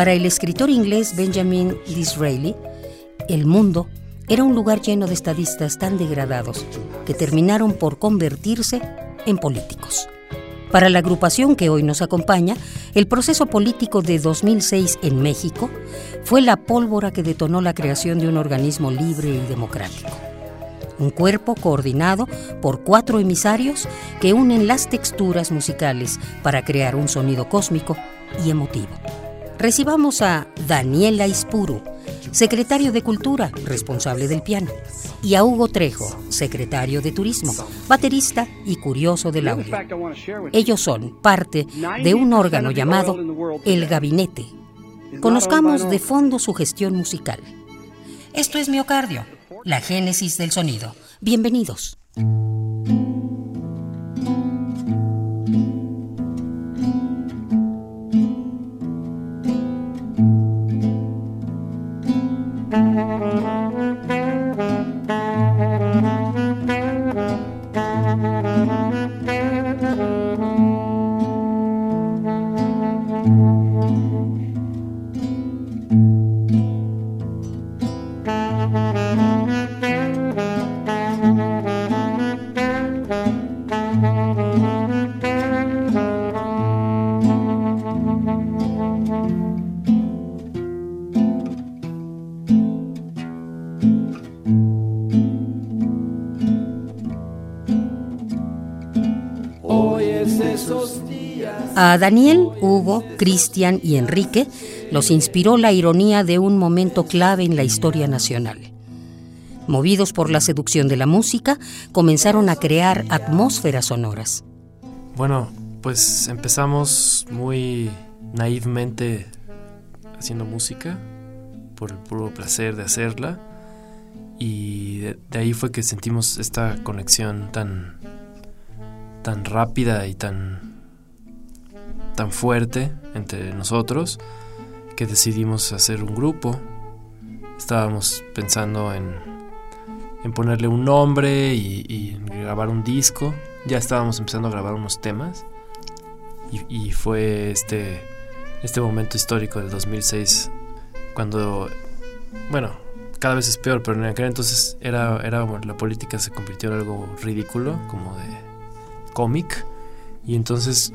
Para el escritor inglés Benjamin Disraeli, el mundo era un lugar lleno de estadistas tan degradados que terminaron por convertirse en políticos. Para la agrupación que hoy nos acompaña, el proceso político de 2006 en México fue la pólvora que detonó la creación de un organismo libre y democrático. Un cuerpo coordinado por cuatro emisarios que unen las texturas musicales para crear un sonido cósmico y emotivo recibamos a Daniela Ispuru, secretario de Cultura, responsable del piano, y a Hugo Trejo, secretario de Turismo, baterista y curioso del audio. Ellos son parte de un órgano llamado El Gabinete. Conozcamos de fondo su gestión musical. Esto es Miocardio, la génesis del sonido. Bienvenidos. A Daniel, Hugo, Cristian y Enrique los inspiró la ironía de un momento clave en la historia nacional. Movidos por la seducción de la música, comenzaron a crear atmósferas sonoras. Bueno, pues empezamos muy naivmente haciendo música, por el puro placer de hacerla, y de, ahí fue que sentimos esta conexión tan, tan rápida y tan tan fuerte entre nosotros que decidimos hacer un grupo. Estábamos pensando en, en ponerle un nombre y, grabar un disco. Ya estábamos empezando a grabar unos temas. Y, fue este, este momento histórico del 2006 cuando, bueno, cada vez es peor, pero en aquel entonces era, era la política se convirtió en algo ridículo, como de cómic. Y entonces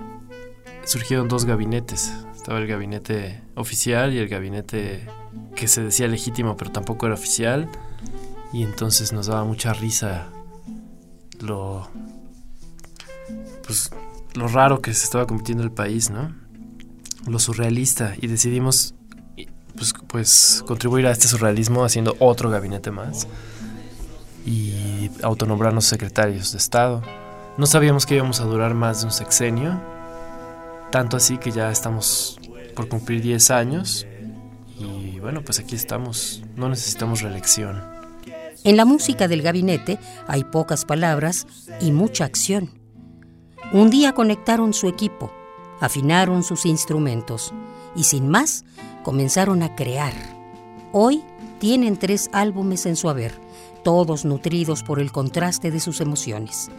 surgieron dos gabinetes. Estaba el gabinete oficial y el gabinete que se decía legítimo pero tampoco era oficial. Y entonces nos daba mucha risa lo pues lo raro que se estaba convirtiendo el país, ¿no? Lo surrealista y decidimos pues, pues contribuir a este surrealismo haciendo otro gabinete más y autonombrarnos secretarios de Estado. No sabíamos que íbamos a durar más de un sexenio, tanto así que ya estamos por cumplir 10 años y bueno, pues aquí estamos, no necesitamos reelección. En la música del gabinete hay pocas palabras y mucha acción. Un día conectaron su equipo, afinaron sus instrumentos y sin más comenzaron a crear. Hoy tienen tres álbumes en su haber, todos nutridos por el contraste de sus emociones.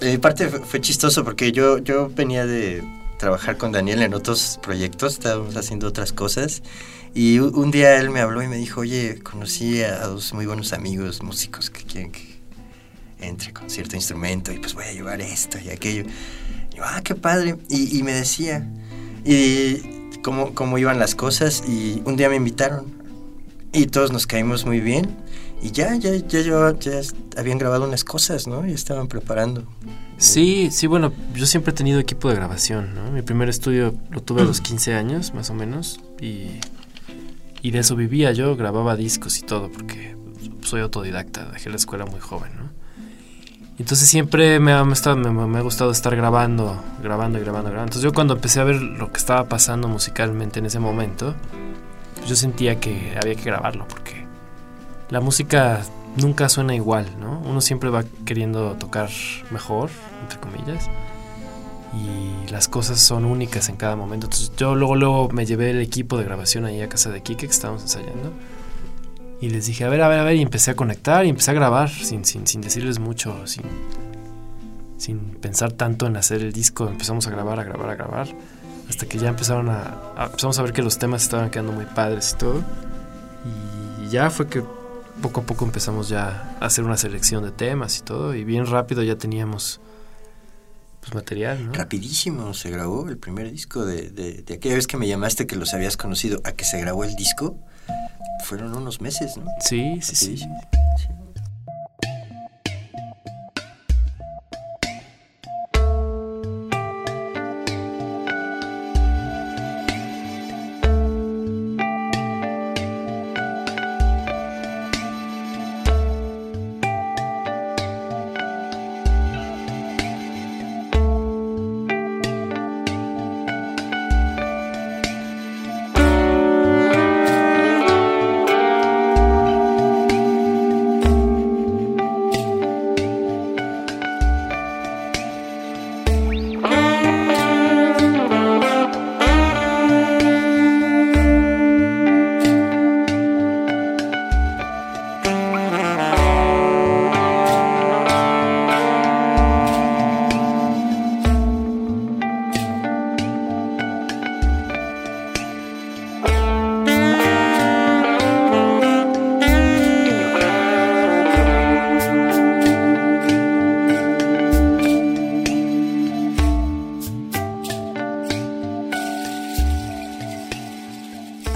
En parte fue chistoso porque yo, yo venía de, trabajar con Daniel en otros proyectos, estábamos haciendo otras cosas. Y un día él me habló y me dijo, oye, conocí a dos muy buenos amigos músicos que quieren que entre con cierto instrumento y pues voy a llevar esto y aquello. Y yo, ah, qué padre. Y, me decía, y cómo, cómo iban las cosas y un día me invitaron y todos nos caímos muy bien y ya, ya, ya, ya, ya habían grabado unas cosas, ¿no? Y estaban preparando. Sí, sí, bueno, yo siempre he tenido equipo de grabación, ¿no? Mi primer estudio lo tuve a los 15 años, más o menos, y, y de eso vivía yo, grababa discos y todo, porque soy autodidacta, dejé la escuela muy joven, ¿no? Entonces siempre me ha, me, me, ha gustado estar grabando, grabando y grabando, grabando. Entonces yo cuando empecé a ver lo que estaba pasando musicalmente en ese momento, pues yo sentía que había que grabarlo, porque la música nunca suena igual, ¿no? Uno siempre va queriendo tocar mejor, entre comillas y las cosas son únicas en cada momento. Entonces yo luego, luego me llevé el equipo de grabación ahí a casa de Kike que estábamos ensayando. Y les dije, a ver, a ver, a ver, y empecé a conectar y empecé a grabar sin, sin, sin decirles mucho, sin, sin pensar tanto en hacer el disco. Empezamos a grabar, a grabar, a grabar. Hasta que ya empezaron a, empezamos a ver que los temas estaban quedando muy padres y todo. Y ya fue que poco a poco empezamos ya a hacer una selección de temas y todo. Y bien rápido ya teníamos pues material, ¿no? Rapidísimo se grabó el primer disco de, de, de, aquella vez que me llamaste que los habías conocido a que se grabó el disco. Fueron unos meses, ¿no? Sí, sí, sí. sí.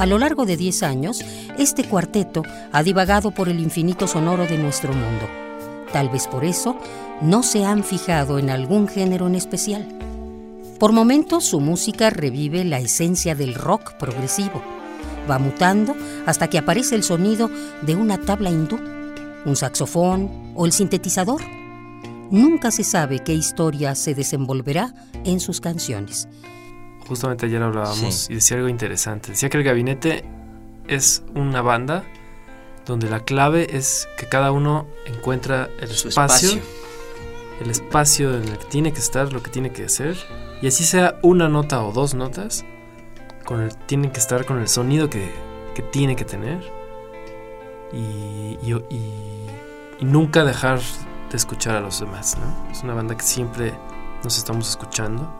A lo largo de 10 años, este cuarteto ha divagado por el infinito sonoro de nuestro mundo. Tal vez por eso no se han fijado en algún género en especial. Por momentos su música revive la esencia del rock progresivo. Va mutando hasta que aparece el sonido de una tabla hindú, un saxofón o el sintetizador. Nunca se sabe qué historia se desenvolverá en sus canciones justamente ayer hablábamos y decía algo interesante. Decía que el gabinete es una banda donde la clave es que cada uno encuentra el espacio, el espacio en el que tiene que estar, lo que tiene que hacer, y así sea una nota o dos notas, con el, tienen que estar con el sonido que, que tiene que tener y, y, y, nunca dejar de escuchar a los demás. ¿no? Es una banda que siempre nos estamos escuchando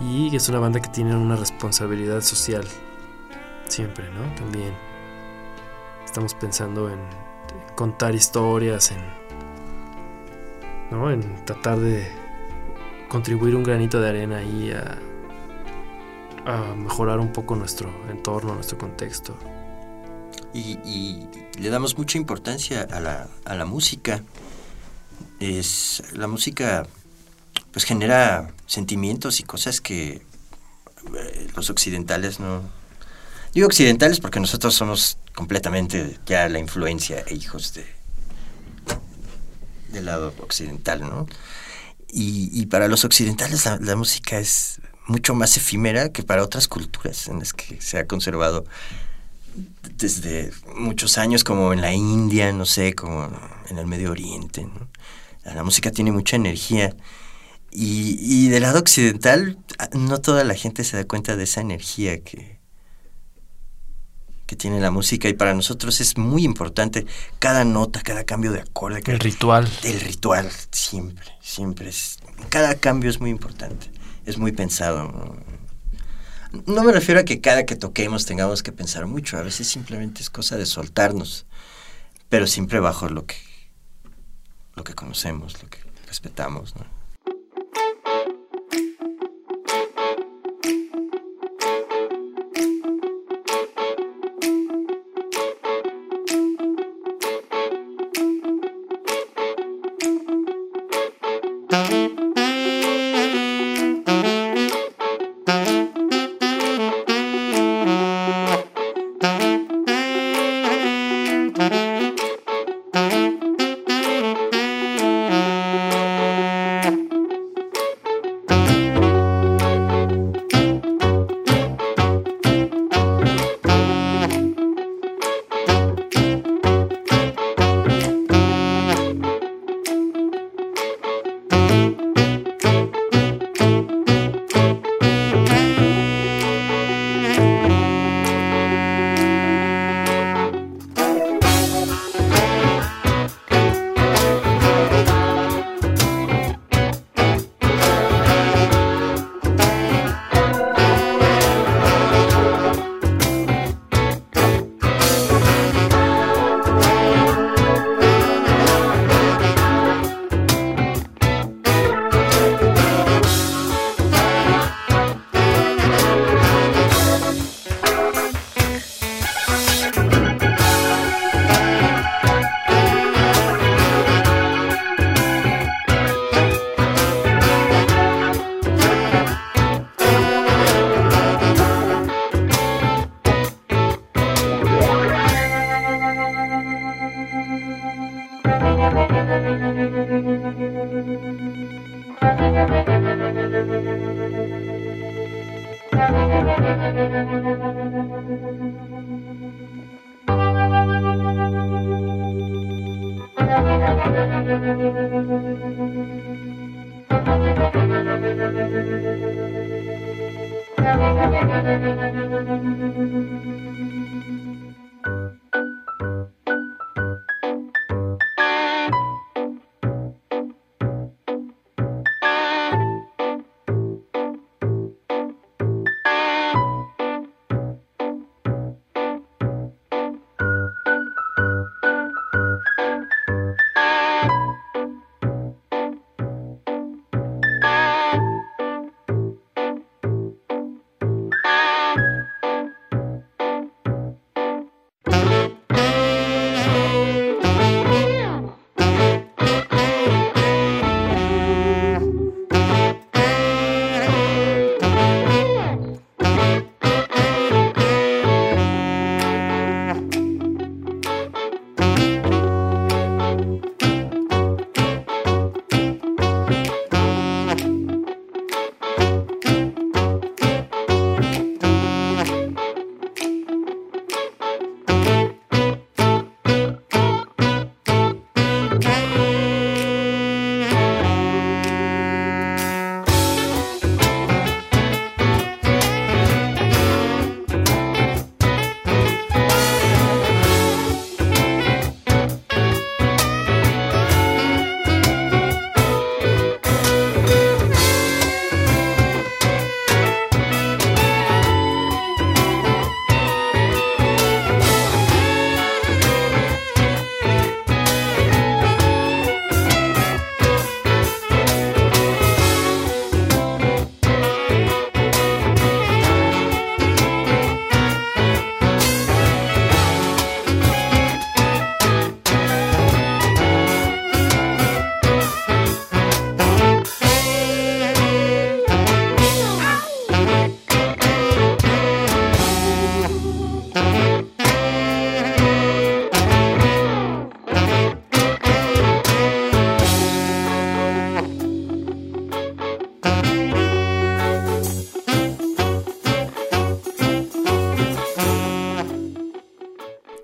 y es una banda que tiene una responsabilidad social. Siempre, ¿no? También. Estamos pensando en, contar historias, en. ¿no? En tratar de contribuir un granito de arena ahí a, a mejorar un poco nuestro entorno, nuestro contexto. Y, y, le damos mucha importancia a la, a la música. Es la música pues genera sentimientos y cosas que eh, los occidentales no... Digo occidentales porque nosotros somos completamente ya la influencia e hijos de del lado occidental, ¿no? Y, para los occidentales la, la, música es mucho más efímera que para otras culturas en las que se ha conservado desde muchos años, como en la India, no sé, como en el Medio Oriente. ¿no? La música tiene mucha energía y, y, del lado occidental, no toda la gente se da cuenta de esa energía que, que tiene la música y para nosotros es muy importante cada nota, cada cambio de acorde. El ritual. El ritual, siempre, siempre. Es, cada cambio es muy importante, es muy pensado. No me refiero a que cada que toquemos tengamos que pensar mucho, a veces simplemente es cosa de soltarnos, pero siempre bajo lo que, lo que conocemos, lo que respetamos. ¿no? Thank you.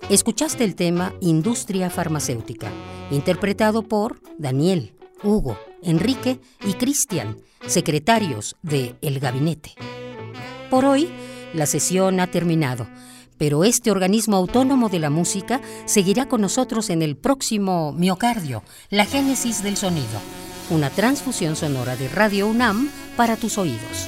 Escuchaste el tema Industria Farmacéutica, interpretado por Daniel, Hugo, Enrique y Cristian, secretarios de El Gabinete. Por hoy, la sesión ha terminado, pero este organismo autónomo de la música seguirá con nosotros en el próximo Miocardio, la génesis del sonido, una transfusión sonora de Radio UNAM para tus oídos.